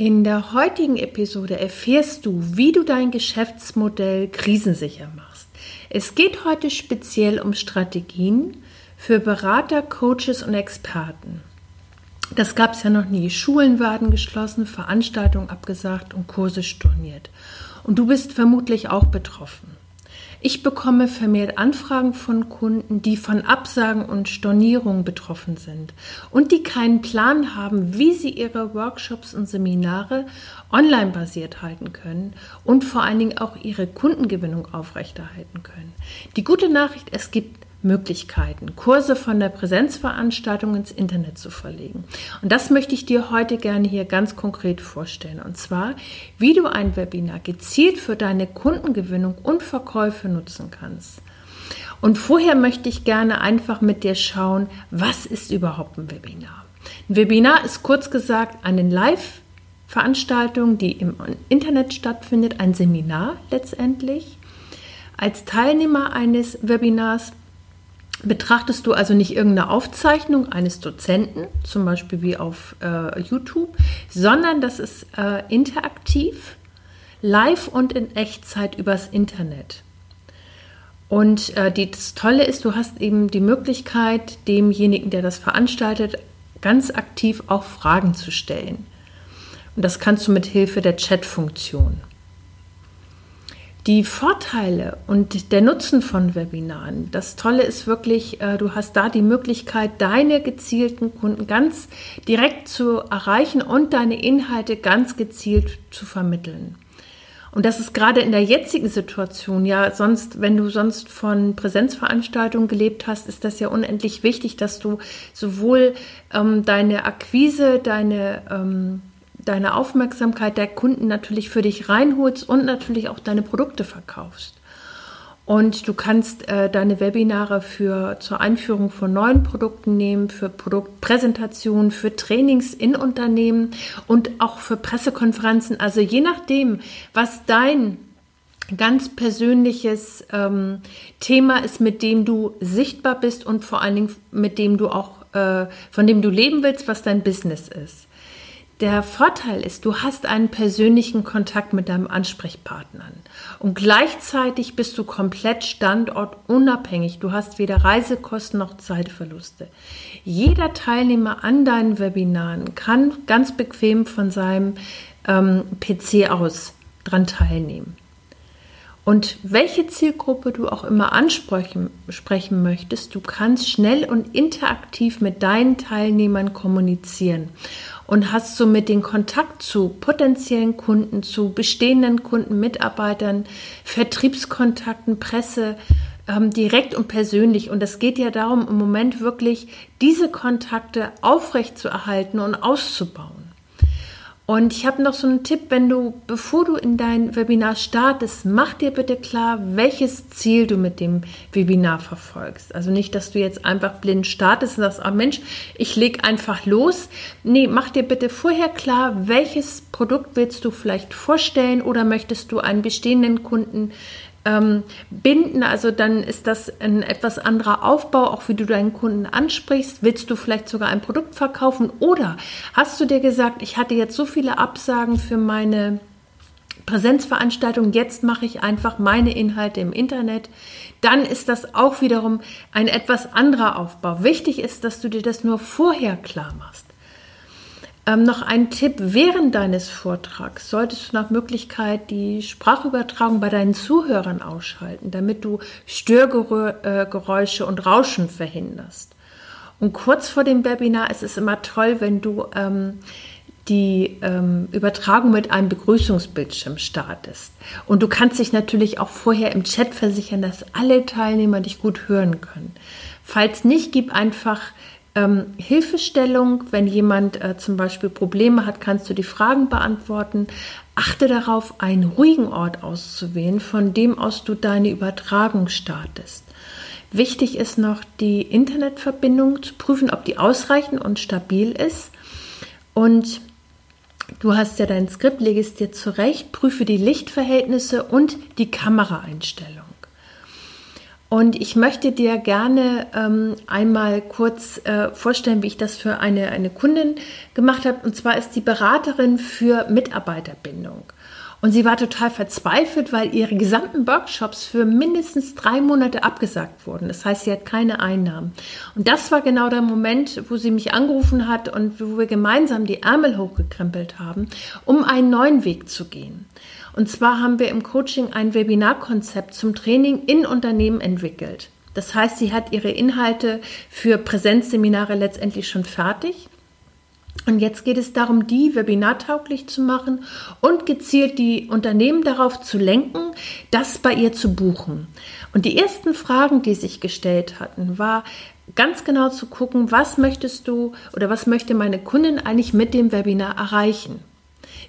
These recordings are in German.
In der heutigen Episode erfährst du, wie du dein Geschäftsmodell krisensicher machst. Es geht heute speziell um Strategien für Berater, Coaches und Experten. Das gab es ja noch nie. Schulen werden geschlossen, Veranstaltungen abgesagt und Kurse storniert. Und du bist vermutlich auch betroffen. Ich bekomme vermehrt Anfragen von Kunden, die von Absagen und Stornierungen betroffen sind und die keinen Plan haben, wie sie ihre Workshops und Seminare online basiert halten können und vor allen Dingen auch ihre Kundengewinnung aufrechterhalten können. Die gute Nachricht, es gibt Möglichkeiten, Kurse von der Präsenzveranstaltung ins Internet zu verlegen. Und das möchte ich dir heute gerne hier ganz konkret vorstellen. Und zwar, wie du ein Webinar gezielt für deine Kundengewinnung und Verkäufe nutzen kannst. Und vorher möchte ich gerne einfach mit dir schauen, was ist überhaupt ein Webinar? Ein Webinar ist kurz gesagt eine Live-Veranstaltung, die im Internet stattfindet, ein Seminar letztendlich. Als Teilnehmer eines Webinars betrachtest du also nicht irgendeine Aufzeichnung eines Dozenten, zum Beispiel wie auf äh, YouTube, sondern das ist äh, interaktiv, live und in Echtzeit übers Internet. Und äh, die, das Tolle ist, du hast eben die Möglichkeit, demjenigen, der das veranstaltet, ganz aktiv auch Fragen zu stellen. Und das kannst du mit Hilfe der Chat-Funktion. Die Vorteile und der Nutzen von Webinaren, das Tolle ist wirklich, äh, du hast da die Möglichkeit, deine gezielten Kunden ganz direkt zu erreichen und deine Inhalte ganz gezielt zu vermitteln. Und das ist gerade in der jetzigen Situation, ja, sonst, wenn du sonst von Präsenzveranstaltungen gelebt hast, ist das ja unendlich wichtig, dass du sowohl ähm, deine Akquise, deine ähm, deine Aufmerksamkeit der Kunden natürlich für dich reinholst und natürlich auch deine Produkte verkaufst. Und du kannst äh, deine Webinare für zur Einführung von neuen Produkten nehmen, für Produktpräsentationen, für Trainings in Unternehmen und auch für Pressekonferenzen. Also je nachdem, was dein ganz persönliches ähm, Thema ist, mit dem du sichtbar bist und vor allen Dingen mit dem du auch, äh, von dem du leben willst, was dein Business ist. Der Vorteil ist, du hast einen persönlichen Kontakt mit deinem Ansprechpartner und gleichzeitig bist du komplett standortunabhängig. Du hast weder Reisekosten noch Zeitverluste. Jeder Teilnehmer an deinen Webinaren kann ganz bequem von seinem ähm, PC aus dran teilnehmen. Und welche Zielgruppe du auch immer ansprechen sprechen möchtest, du kannst schnell und interaktiv mit deinen Teilnehmern kommunizieren und hast somit den Kontakt zu potenziellen Kunden, zu bestehenden Kunden, Mitarbeitern, Vertriebskontakten, Presse, ähm, direkt und persönlich. Und es geht ja darum, im Moment wirklich diese Kontakte aufrechtzuerhalten und auszubauen. Und ich habe noch so einen Tipp, wenn du, bevor du in dein Webinar startest, mach dir bitte klar, welches Ziel du mit dem Webinar verfolgst. Also nicht, dass du jetzt einfach blind startest und sagst, ah Mensch, ich leg einfach los. Nee, mach dir bitte vorher klar, welches Produkt willst du vielleicht vorstellen oder möchtest du einen bestehenden Kunden ähm, binden. Also dann ist das ein etwas anderer Aufbau, auch wie du deinen Kunden ansprichst. Willst du vielleicht sogar ein Produkt verkaufen oder hast du dir gesagt, ich hatte jetzt so viele Absagen für meine Präsenzveranstaltung, jetzt mache ich einfach meine Inhalte im Internet, dann ist das auch wiederum ein etwas anderer Aufbau. Wichtig ist, dass du dir das nur vorher klar machst. Ähm, noch ein Tipp, während deines Vortrags solltest du nach Möglichkeit die Sprachübertragung bei deinen Zuhörern ausschalten, damit du Störgeräusche und Rauschen verhinderst. Und kurz vor dem Webinar ist es immer toll, wenn du ähm, die ähm, Übertragung mit einem Begrüßungsbildschirm startest. Und du kannst dich natürlich auch vorher im Chat versichern, dass alle Teilnehmer dich gut hören können. Falls nicht, gib einfach ähm, Hilfestellung. Wenn jemand äh, zum Beispiel Probleme hat, kannst du die Fragen beantworten. Achte darauf, einen ruhigen Ort auszuwählen, von dem aus du deine Übertragung startest. Wichtig ist noch, die Internetverbindung zu prüfen, ob die ausreichend und stabil ist. Und du hast ja dein Skript, lege es dir zurecht, prüfe die Lichtverhältnisse und die Kameraeinstellung. Und ich möchte dir gerne ähm, einmal kurz äh, vorstellen, wie ich das für eine, eine Kundin gemacht habe. Und zwar ist die Beraterin für Mitarbeiterbindung. Und sie war total verzweifelt, weil ihre gesamten Workshops für mindestens drei Monate abgesagt wurden. Das heißt, sie hat keine Einnahmen. Und das war genau der Moment, wo sie mich angerufen hat und wo wir gemeinsam die Ärmel hochgekrempelt haben, um einen neuen Weg zu gehen. Und zwar haben wir im Coaching ein Webinarkonzept zum Training in Unternehmen entwickelt. Das heißt, sie hat ihre Inhalte für Präsenzseminare letztendlich schon fertig. Und jetzt geht es darum, die webinartauglich zu machen und gezielt die Unternehmen darauf zu lenken, das bei ihr zu buchen. Und die ersten Fragen, die sich gestellt hatten, war ganz genau zu gucken, was möchtest du oder was möchte meine Kundin eigentlich mit dem Webinar erreichen?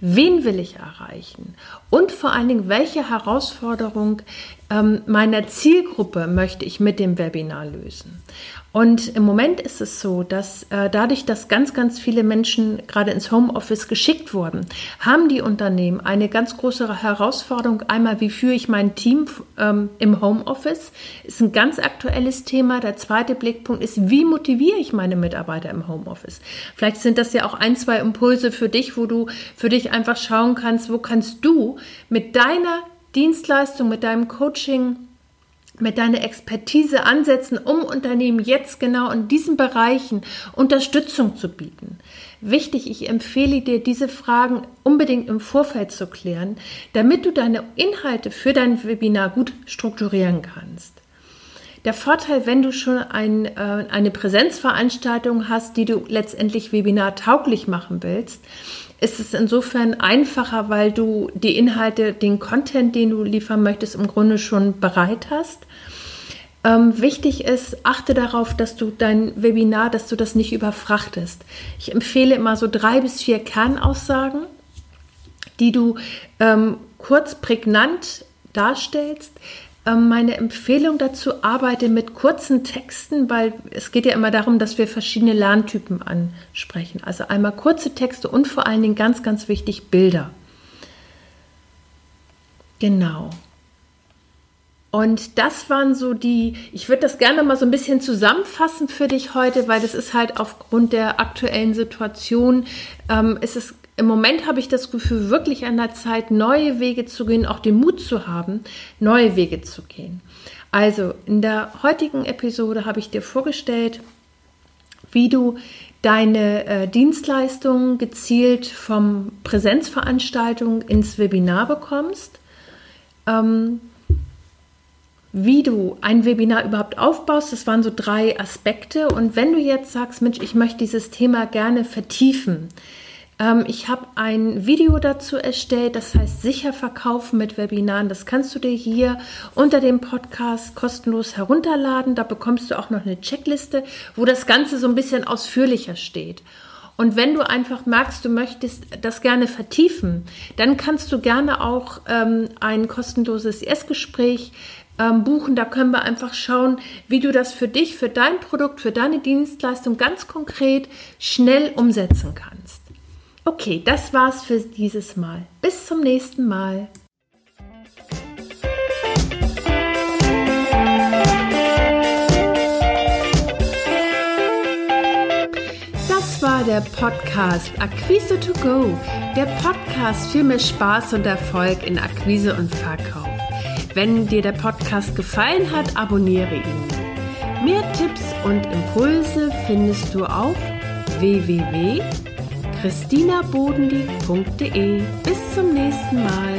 Wen will ich erreichen? Und vor allen Dingen, welche Herausforderung ähm, meiner Zielgruppe möchte ich mit dem Webinar lösen? Und im Moment ist es so, dass äh, dadurch, dass ganz, ganz viele Menschen gerade ins Homeoffice geschickt wurden, haben die Unternehmen eine ganz große Herausforderung. Einmal, wie führe ich mein Team ähm, im Homeoffice? Ist ein ganz aktuelles Thema. Der zweite Blickpunkt ist, wie motiviere ich meine Mitarbeiter im Homeoffice? Vielleicht sind das ja auch ein, zwei Impulse für dich, wo du für dich einfach schauen kannst, wo kannst du mit deiner Dienstleistung, mit deinem Coaching, mit deiner Expertise ansetzen, um Unternehmen jetzt genau in diesen Bereichen Unterstützung zu bieten. Wichtig, ich empfehle dir, diese Fragen unbedingt im Vorfeld zu klären, damit du deine Inhalte für dein Webinar gut strukturieren kannst. Der Vorteil, wenn du schon ein, äh, eine Präsenzveranstaltung hast, die du letztendlich webinartauglich machen willst, ist es insofern einfacher, weil du die Inhalte, den Content, den du liefern möchtest, im Grunde schon bereit hast. Ähm, wichtig ist, achte darauf, dass du dein Webinar, dass du das nicht überfrachtest. Ich empfehle immer so drei bis vier Kernaussagen, die du ähm, kurz prägnant darstellst, meine Empfehlung dazu, arbeite mit kurzen Texten, weil es geht ja immer darum, dass wir verschiedene Lerntypen ansprechen. Also einmal kurze Texte und vor allen Dingen ganz, ganz wichtig Bilder. Genau. Und das waren so die, ich würde das gerne mal so ein bisschen zusammenfassen für dich heute, weil das ist halt aufgrund der aktuellen Situation, ähm, ist es im Moment habe ich das Gefühl, wirklich an der Zeit, neue Wege zu gehen, auch den Mut zu haben, neue Wege zu gehen. Also in der heutigen Episode habe ich dir vorgestellt, wie du deine äh, Dienstleistungen gezielt vom Präsenzveranstaltung ins Webinar bekommst, ähm, wie du ein Webinar überhaupt aufbaust. Das waren so drei Aspekte. Und wenn du jetzt sagst, Mensch, ich möchte dieses Thema gerne vertiefen, ähm, ich habe ein Video dazu erstellt, das heißt sicher verkaufen mit Webinaren. Das kannst du dir hier unter dem Podcast kostenlos herunterladen. Da bekommst du auch noch eine Checkliste, wo das Ganze so ein bisschen ausführlicher steht. Und wenn du einfach merkst, du möchtest das gerne vertiefen, dann kannst du gerne auch ähm, ein kostenloses Erstgespräch ähm, buchen. Da können wir einfach schauen, wie du das für dich, für dein Produkt, für deine Dienstleistung ganz konkret schnell umsetzen kannst. Okay, das war's für dieses Mal. Bis zum nächsten Mal. Das war der Podcast Akquise to Go, der Podcast für mehr Spaß und Erfolg in Akquise und Verkauf. Wenn dir der Podcast gefallen hat, abonniere ihn. Mehr Tipps und Impulse findest du auf www christinabodendieck.de. Bis zum nächsten Mal.